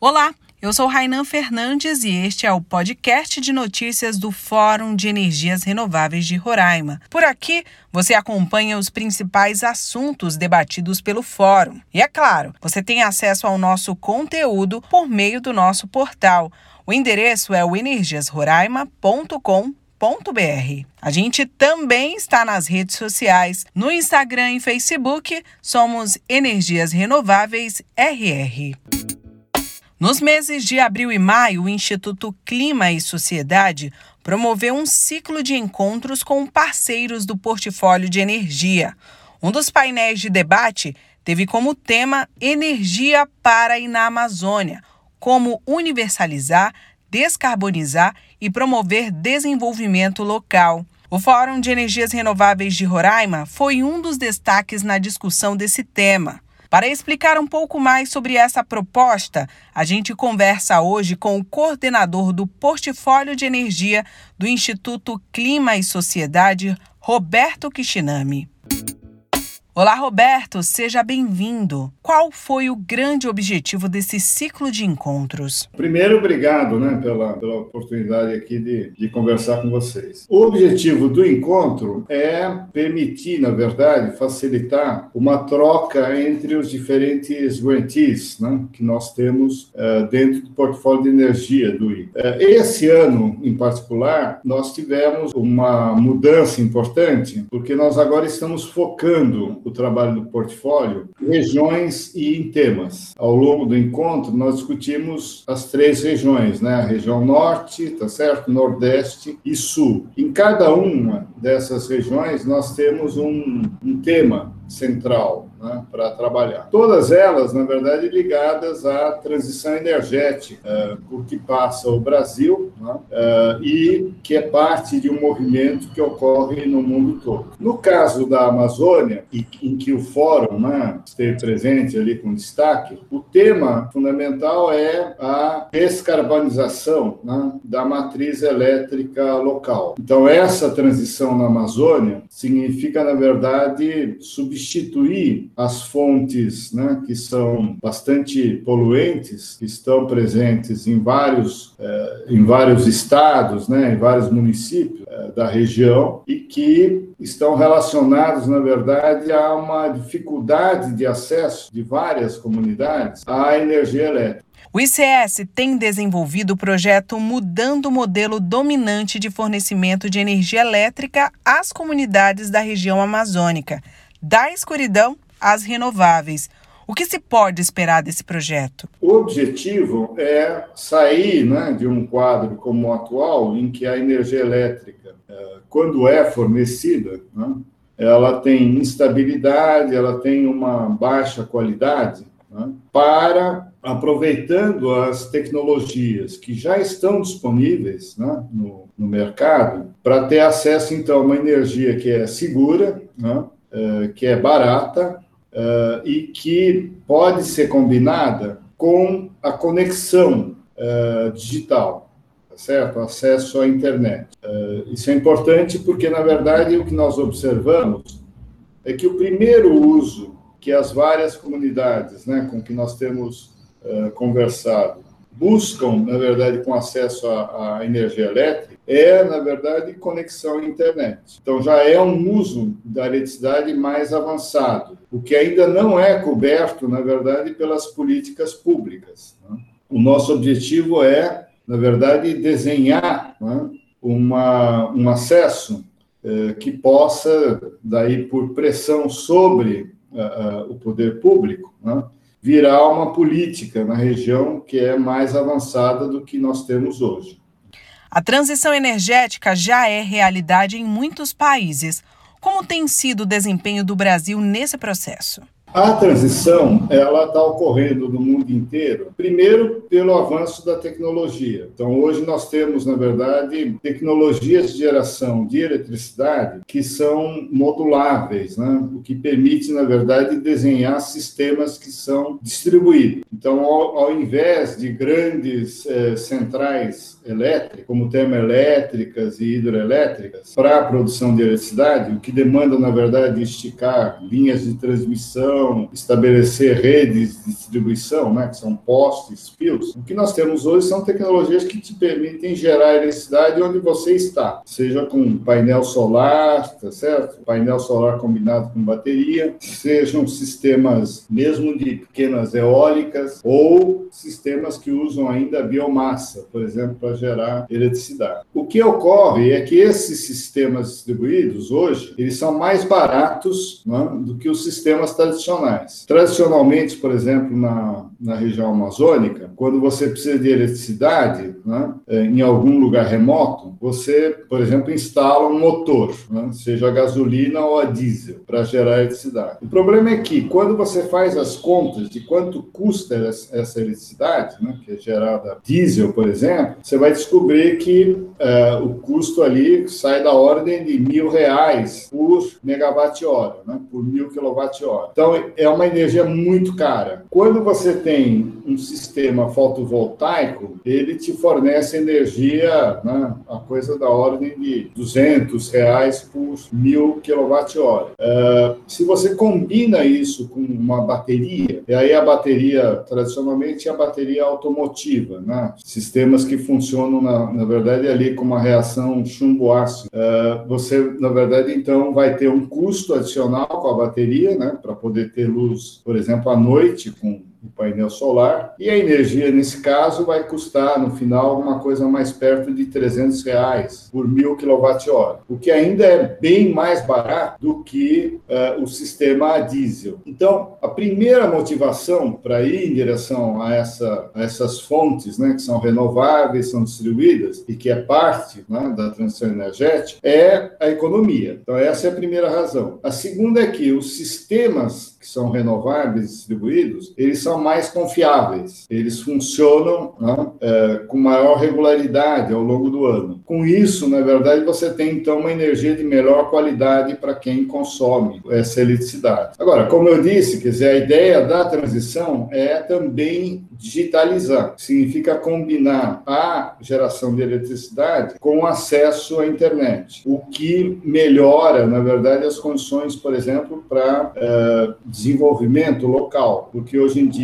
Olá, eu sou Rainan Fernandes e este é o podcast de notícias do Fórum de Energias Renováveis de Roraima. Por aqui, você acompanha os principais assuntos debatidos pelo Fórum. E é claro, você tem acesso ao nosso conteúdo por meio do nosso portal. O endereço é o energiasroraima.com a gente também está nas redes sociais. No Instagram e Facebook, somos Energias Renováveis RR. Nos meses de abril e maio, o Instituto Clima e Sociedade promoveu um ciclo de encontros com parceiros do portfólio de energia. Um dos painéis de debate teve como tema Energia para e na Amazônia, como universalizar, descarbonizar e promover desenvolvimento local. O Fórum de Energias Renováveis de Roraima foi um dos destaques na discussão desse tema. Para explicar um pouco mais sobre essa proposta, a gente conversa hoje com o coordenador do Portfólio de Energia do Instituto Clima e Sociedade, Roberto Kishinami. Olá, Roberto, seja bem-vindo. Qual foi o grande objetivo desse ciclo de encontros? Primeiro, obrigado né, pela, pela oportunidade aqui de, de conversar com vocês. O objetivo do encontro é permitir, na verdade, facilitar uma troca entre os diferentes grantees né, que nós temos uh, dentro do portfólio de energia do I. Uh, esse ano, em particular, nós tivemos uma mudança importante, porque nós agora estamos focando o trabalho do portfólio, regiões e em temas. Ao longo do encontro, nós discutimos as três regiões, né? A região norte, tá certo? Nordeste e sul. Em cada uma dessas regiões, nós temos um, um tema central né, para trabalhar. Todas elas, na verdade, ligadas à transição energética por que passa o Brasil né, uh, e que é parte de um movimento que ocorre no mundo todo. No caso da Amazônia, em que o Fórum né, esteve presente ali com destaque, o tema fundamental é a descarbonização né, da matriz elétrica local. Então, essa transição na Amazônia significa, na verdade, substituir as fontes né, que são bastante poluentes, que estão presentes em vários, eh, em vários estados, né, em vários municípios eh, da região e que estão relacionados, na verdade, a uma dificuldade de acesso de várias comunidades à energia elétrica. O ICS tem desenvolvido o projeto Mudando o Modelo Dominante de Fornecimento de Energia Elétrica às comunidades da região amazônica, da escuridão às renováveis. O que se pode esperar desse projeto? O objetivo é sair né, de um quadro como o atual, em que a energia elétrica, é, quando é fornecida, né, ela tem instabilidade, ela tem uma baixa qualidade, né, para, aproveitando as tecnologias que já estão disponíveis né, no, no mercado, para ter acesso, então, a uma energia que é segura, né, é, que é barata, uh, e que pode ser combinada com a conexão uh, digital, tá certo? Acesso à internet. Uh, isso é importante porque, na verdade, o que nós observamos é que o primeiro uso que as várias comunidades né, com que nós temos conversado buscam, na verdade, com acesso à, à, energia elétrica, é, na verdade, conexão à internet. Então, já é um uso da eletricidade mais avançado, o que ainda não é coberto, na verdade, pelas políticas públicas. Né? O nosso objetivo é, na verdade, desenhar né, uma, um acesso eh, que possa, daí, por pressão sobre uh, uh, o poder público, né, virar uma política na região que é mais avançada do que nós temos hoje. A transição energética já é realidade em muitos países. Como tem sido o desempenho do Brasil nesse processo? A transição ela está ocorrendo no mundo inteiro, primeiro pelo avanço da tecnologia. Então hoje nós temos na verdade tecnologias de geração de eletricidade que são moduláveis, né? o que permite na verdade desenhar sistemas que são distribuídos. Então ao, ao invés de grandes eh, centrais elétricas, como termoelétricas e hidroelétricas, para a produção de eletricidade, o que demanda na verdade esticar linhas de transmissão estabelecer redes distribuição, né, que são postes, fios, o que nós temos hoje são tecnologias que te permitem gerar eletricidade onde você está, seja com painel solar, tá certo? Painel solar combinado com bateria, sejam sistemas mesmo de pequenas eólicas ou sistemas que usam ainda biomassa, por exemplo, para gerar eletricidade. O que ocorre é que esses sistemas distribuídos hoje, eles são mais baratos né, do que os sistemas tradicionais. Tradicionalmente, por exemplo, na, na região amazônica, quando você precisa de eletricidade né, é, em algum lugar remoto, você, por exemplo, instala um motor, né, seja a gasolina ou a diesel, para gerar eletricidade. O problema é que, quando você faz as contas de quanto custa essa eletricidade, né, que é gerada diesel, por exemplo, você vai descobrir que uh, o custo ali sai da ordem de mil reais por megawatt-hora, né, por mil quilowatt-hora. Então, é uma energia muito cara. Quando você tem um sistema fotovoltaico, ele te fornece energia, né, a coisa da ordem de 200 reais por mil quilowatt-hora. Uh, se você combina isso com uma bateria, e aí a bateria, tradicionalmente, é a bateria automotiva, né, sistemas que funcionam, na, na verdade, ali com uma reação chumbo-ácido. Uh, você, na verdade, então, vai ter um custo adicional com a bateria, né, para poder ter luz, por exemplo, à noite, com o painel solar, e a energia, nesse caso, vai custar, no final, uma coisa mais perto de 300 reais por mil quilowatt-hora, o que ainda é bem mais barato do que uh, o sistema a diesel. Então, a primeira motivação para ir em direção a, essa, a essas fontes, né, que são renováveis, são distribuídas, e que é parte né, da transição energética, é a economia. Então, essa é a primeira razão. A segunda é que os sistemas que são renováveis distribuídos, eles são mais confiáveis, eles funcionam né, é, com maior regularidade ao longo do ano. Com isso, na verdade, você tem então uma energia de melhor qualidade para quem consome essa eletricidade. Agora, como eu disse, quer dizer, a ideia da transição é também digitalizar, significa combinar a geração de eletricidade com acesso à internet, o que melhora, na verdade, as condições, por exemplo, para uh, desenvolvimento local, porque hoje em dia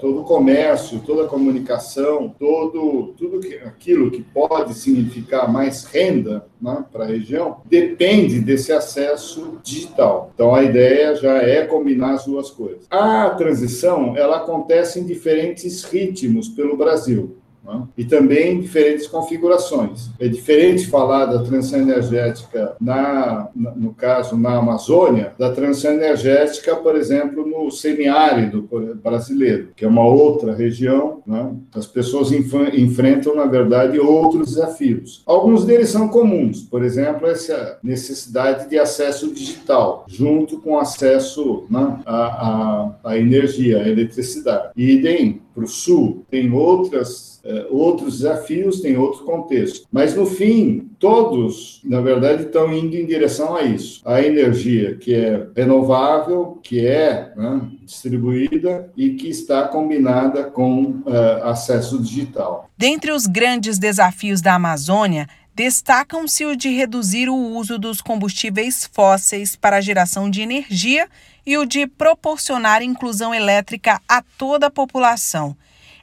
todo o comércio, toda a comunicação, todo tudo que, aquilo que pode significar mais renda né, para a região depende desse acesso digital. Então a ideia já é combinar as duas coisas. A transição ela acontece em diferentes ritmos pelo Brasil. Né? e também diferentes configurações. É diferente falar da transição energética, na, no caso, na Amazônia, da transição energética, por exemplo, no semiárido brasileiro, que é uma outra região. Né? As pessoas enfrentam, na verdade, outros desafios. Alguns deles são comuns, por exemplo, essa necessidade de acesso digital, junto com acesso né, à, à, à energia, à eletricidade. Idem para o sul, tem outras é, outros desafios, tem outro contexto. Mas, no fim, todos, na verdade, estão indo em direção a isso. A energia que é renovável, que é né, distribuída e que está combinada com uh, acesso digital. Dentre os grandes desafios da Amazônia, destacam-se o de reduzir o uso dos combustíveis fósseis para a geração de energia e o de proporcionar inclusão elétrica a toda a população.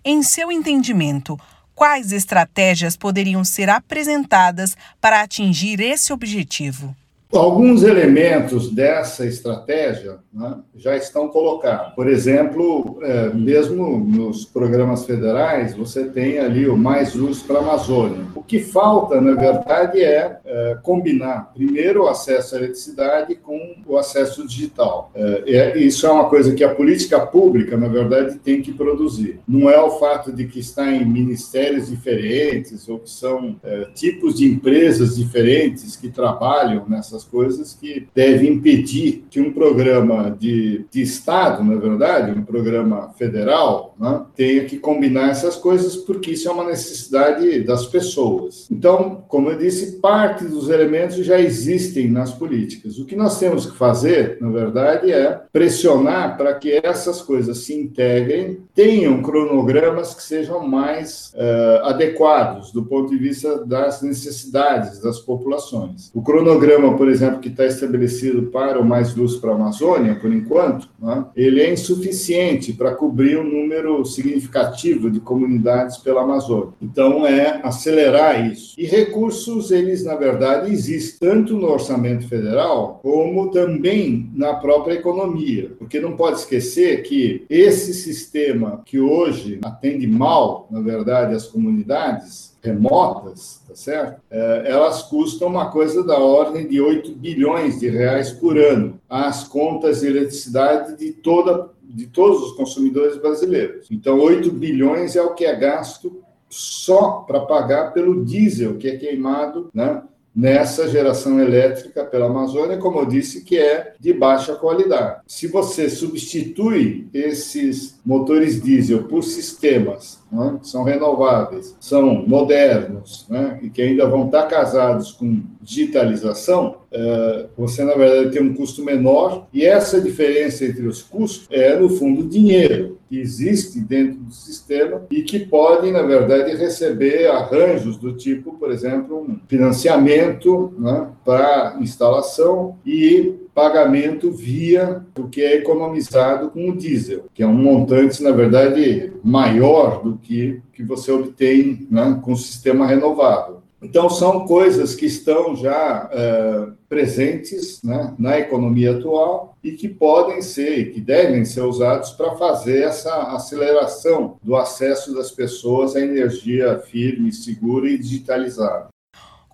Em seu entendimento, quais estratégias poderiam ser apresentadas para atingir esse objetivo? Alguns elementos dessa estratégia né, já estão colocados. Por exemplo, é, mesmo nos programas federais, você tem ali o Mais Luz para a Amazônia. O que falta, na verdade, é, é, combinar primeiro o acesso à eletricidade com o acesso digital. É, isso é uma coisa que a política pública, na verdade, tem que produzir. Não é o fato de que está em ministérios diferentes ou que são é, tipos de empresas diferentes que trabalham nessas essas coisas que devem impedir que um programa de, de Estado, na verdade, um programa federal, né, tenha que combinar essas coisas, porque isso é uma necessidade das pessoas. Então, como eu disse, parte dos elementos já existem nas políticas. O que nós temos que fazer, na verdade, é pressionar para que essas coisas se integrem, tenham cronogramas que sejam mais uh, adequados do ponto de vista das necessidades das populações. O cronograma, por exemplo, que está estabelecido para o Mais Luz para a Amazônia, Por enquanto, né, ele é insuficiente para cobrir um número significativo de comunidades pela Amazônia. Então, é acelerar isso. E recursos, eles, na verdade, existem tanto no orçamento federal, como também na própria economia. Porque não pode esquecer que esse sistema que hoje atende mal, na verdade, as comunidades, remotas, tá certo? É, elas custam uma coisa da ordem de 8 bilhões de reais por ano, as contas de eletricidade de toda de todos os consumidores brasileiros. Então, 8 bilhões é o que é gasto só para pagar pelo diesel que é queimado, né? nessa geração elétrica pela Amazônia, como eu disse, que é de baixa qualidade. Se você substitui esses motores diesel por sistemas né, são renováveis, são modernos né, e que ainda vão estar casados com digitalização, é, você, na verdade, tem um custo menor e essa diferença entre os custos é, no fundo, dinheiro que existe dentro do sistema e que podem, na verdade, receber arranjos do tipo, por exemplo, um financiamento né, para instalação e pagamento via o que é economizado com o diesel, que é um montante, na verdade, maior do que que você obtém né, com o sistema renovável. Então, são coisas que estão já é, presentes né, na economia atual e que podem ser que devem ser usados para fazer essa aceleração do acesso das pessoas à energia firme, segura e digitalizada.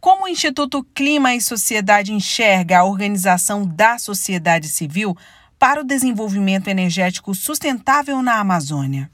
Como o Instituto Clima e Sociedade enxerga a organização da sociedade civil para o desenvolvimento energético sustentável na Amazônia?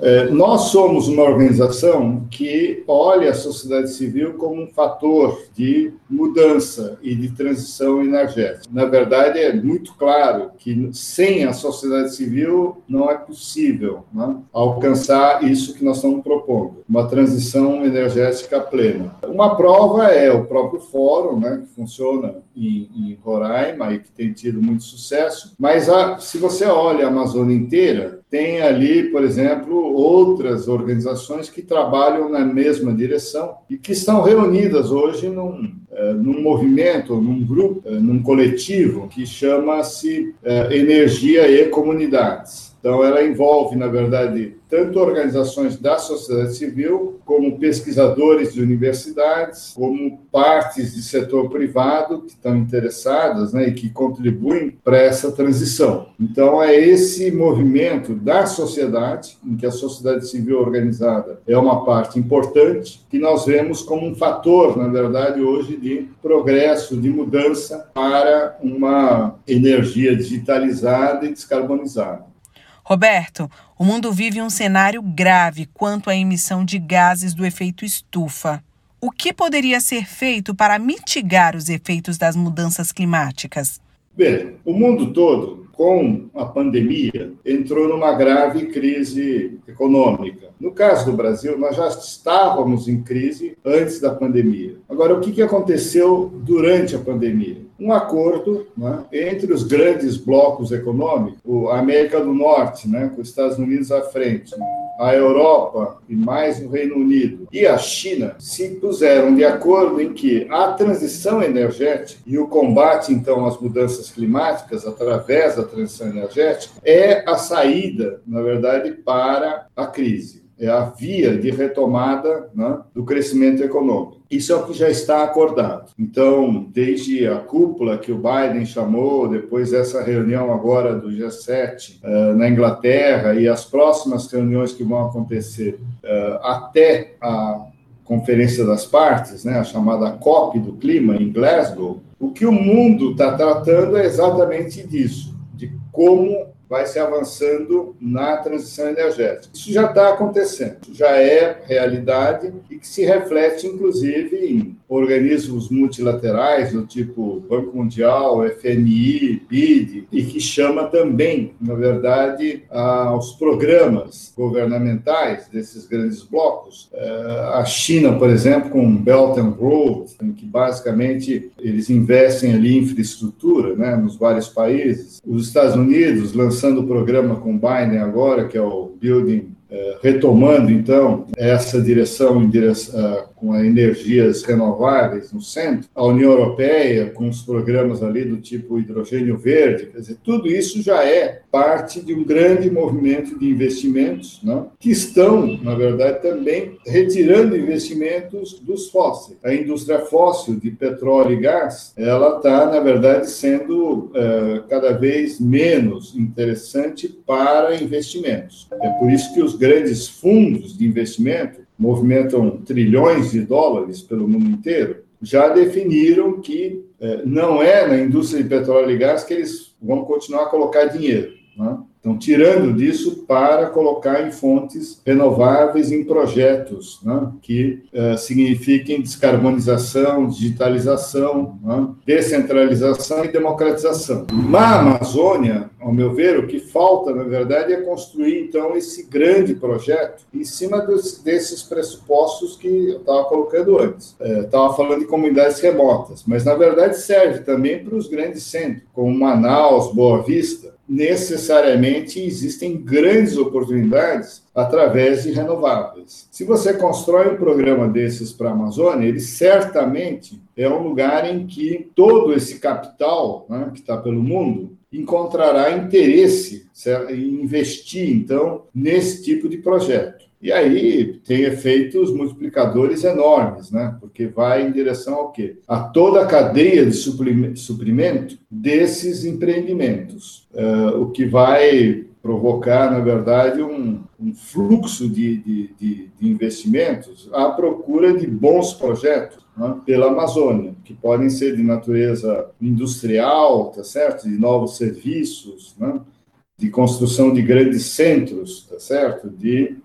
É, nós somos uma organização que olha a sociedade civil como um fator de mudança e de transição energética. Na verdade, é muito claro que sem a sociedade civil não é possível né, alcançar isso que nós estamos propondo, uma transição energética plena. Uma prova é o próprio fórum, né, que funciona em, em Roraima e que tem tido muito sucesso, mas a, se você olha a Amazônia inteira, tem ali, por exemplo, outras organizações que trabalham na mesma direção e que estão reunidas hoje num, é, num movimento, num grupo, é, num coletivo que chama-se é, Energia e Comunidades. Então, ela envolve, na verdade, tanto organizações da sociedade civil, como pesquisadores de universidades, como partes de setor privado que estão interessadas né, e que contribuem para essa transição. Então, é esse movimento da sociedade, em que a sociedade civil organizada é uma parte importante, que nós vemos como um fator, na verdade, hoje de progresso, de mudança para uma energia digitalizada e descarbonizada. Roberto, o mundo vive um cenário grave quanto à emissão de gases do efeito estufa. O que poderia ser feito para mitigar os efeitos das mudanças climáticas? Bem, o mundo todo com a pandemia, entrou numa grave crise econômica. No caso do Brasil, nós já estávamos em crise antes da pandemia. Agora, o que aconteceu durante a pandemia? Um acordo né, entre os grandes blocos econômicos, a América do Norte, né, com os Estados Unidos à frente, a Europa e mais o Reino Unido e a China se puseram de acordo em que a transição energética e o combate, então, às mudanças climáticas através da transição energética é a saída, na verdade, para a crise é a via de retomada né, do crescimento econômico. Isso é o que já está acordado. Então, desde a cúpula que o Biden chamou, depois essa reunião agora do G7 uh, eh, na Inglaterra e as próximas reuniões que vão acontecer uh, até a Conferência das Partes, né, a chamada COP do Clima em Glasgow, o que o mundo está tratando é exatamente disso, de como vai se avançando na transição energética. Isso já está acontecendo, já é realidade e que se reflete, inclusive, em organismos multilaterais, do tipo Banco Mundial, FMI, BID, e que chama também, na verdade, aos programas governamentais desses grandes blocos. É, a China, por exemplo, com Belt and Road, em que basicamente eles investem ali em infraestrutura né, nos vários países. Os Estados Unidos lançando o programa com Biden agora, que é o Building retomando então essa direção, em direção com energias renováveis no centro, a União Europeia com os programas ali do tipo hidrogênio verde, quer dizer, tudo isso já é parte de um grande movimento de investimentos, né, que estão, na verdade, também retirando investimentos dos fósseis. A indústria fóssil de petróleo e gás, ela está, na verdade, sendo é, cada vez menos interessante para investimentos. É por isso que os grandes fundos de investimento movimentam trilhões de dólares pelo mundo inteiro, já definiram que é, não é na indústria de petróleo e gás que eles vão continuar a colocar dinheiro. Né? Então, tirando disso para colocar em fontes renováveis, em projetos né, que uh, signifiquem descarbonização, digitalização, né, descentralização e democratização. Na Amazônia, ao meu ver, o que falta, na verdade, é construir, então, esse grande projeto em cima dos, desses pressupostos que eu estava colocando antes. Estava é, falando de comunidades remotas, mas, na verdade, serve também para os grandes centros, como Manaus, Boa Vista, necessariamente existem grandes oportunidades através de renováveis. Se você constrói um programa desses para a Amazônia, ele certamente é um lugar em que todo esse capital né, que está pelo mundo encontrará interesse em investir, então, nesse tipo de projeto. E aí tem efeitos multiplicadores enormes, né? Porque vai em direção ao quê? A toda a cadeia de suprimento desses empreendimentos, uh, o que vai provocar, na verdade, um, um fluxo de, de, de, de, investimentos à procura de bons projetos né, pela Amazônia, que podem ser de natureza industrial, tá certo? De novos serviços, né? de construção de grandes centros, tá certo? De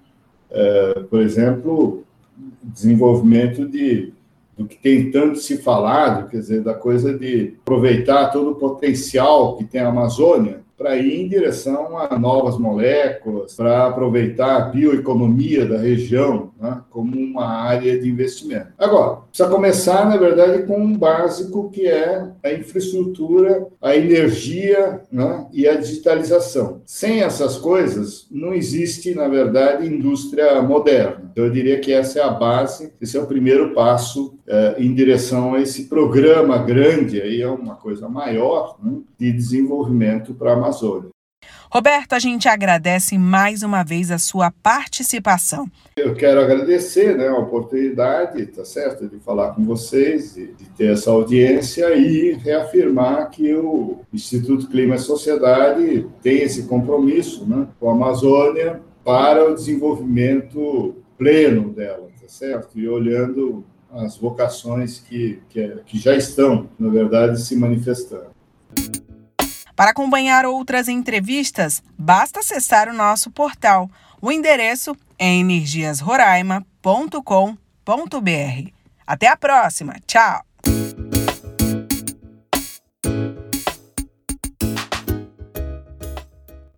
é, por exemplo, desenvolvimento de do que tem tanto se falado, quer dizer, da coisa de aproveitar todo o potencial que tem a Amazônia para ir em direção a novas moléculas, para aproveitar a bioeconomia da região né, como uma área de investimento. Agora, precisa começar, na verdade, com um básico que é a infraestrutura, a energia né, e a digitalização. Sem essas coisas, não existe, na verdade, indústria moderna. Então, eu diria que essa é a base, esse é o primeiro passo em direção a esse programa grande, aí é uma coisa maior, né, de desenvolvimento para a Amazônia. Roberto, a gente agradece mais uma vez a sua participação. Eu quero agradecer né, a oportunidade, tá certo, de falar com vocês, de, de ter essa audiência e reafirmar que o Instituto Clima e Sociedade tem esse compromisso né, com a Amazônia para o desenvolvimento pleno dela, tá certo? E olhando as vocações que, que, que já estão, na verdade, se manifestando. Para acompanhar outras entrevistas, basta acessar o nosso portal. O endereço é energiasroraima.com.br. Até a próxima. Tchau!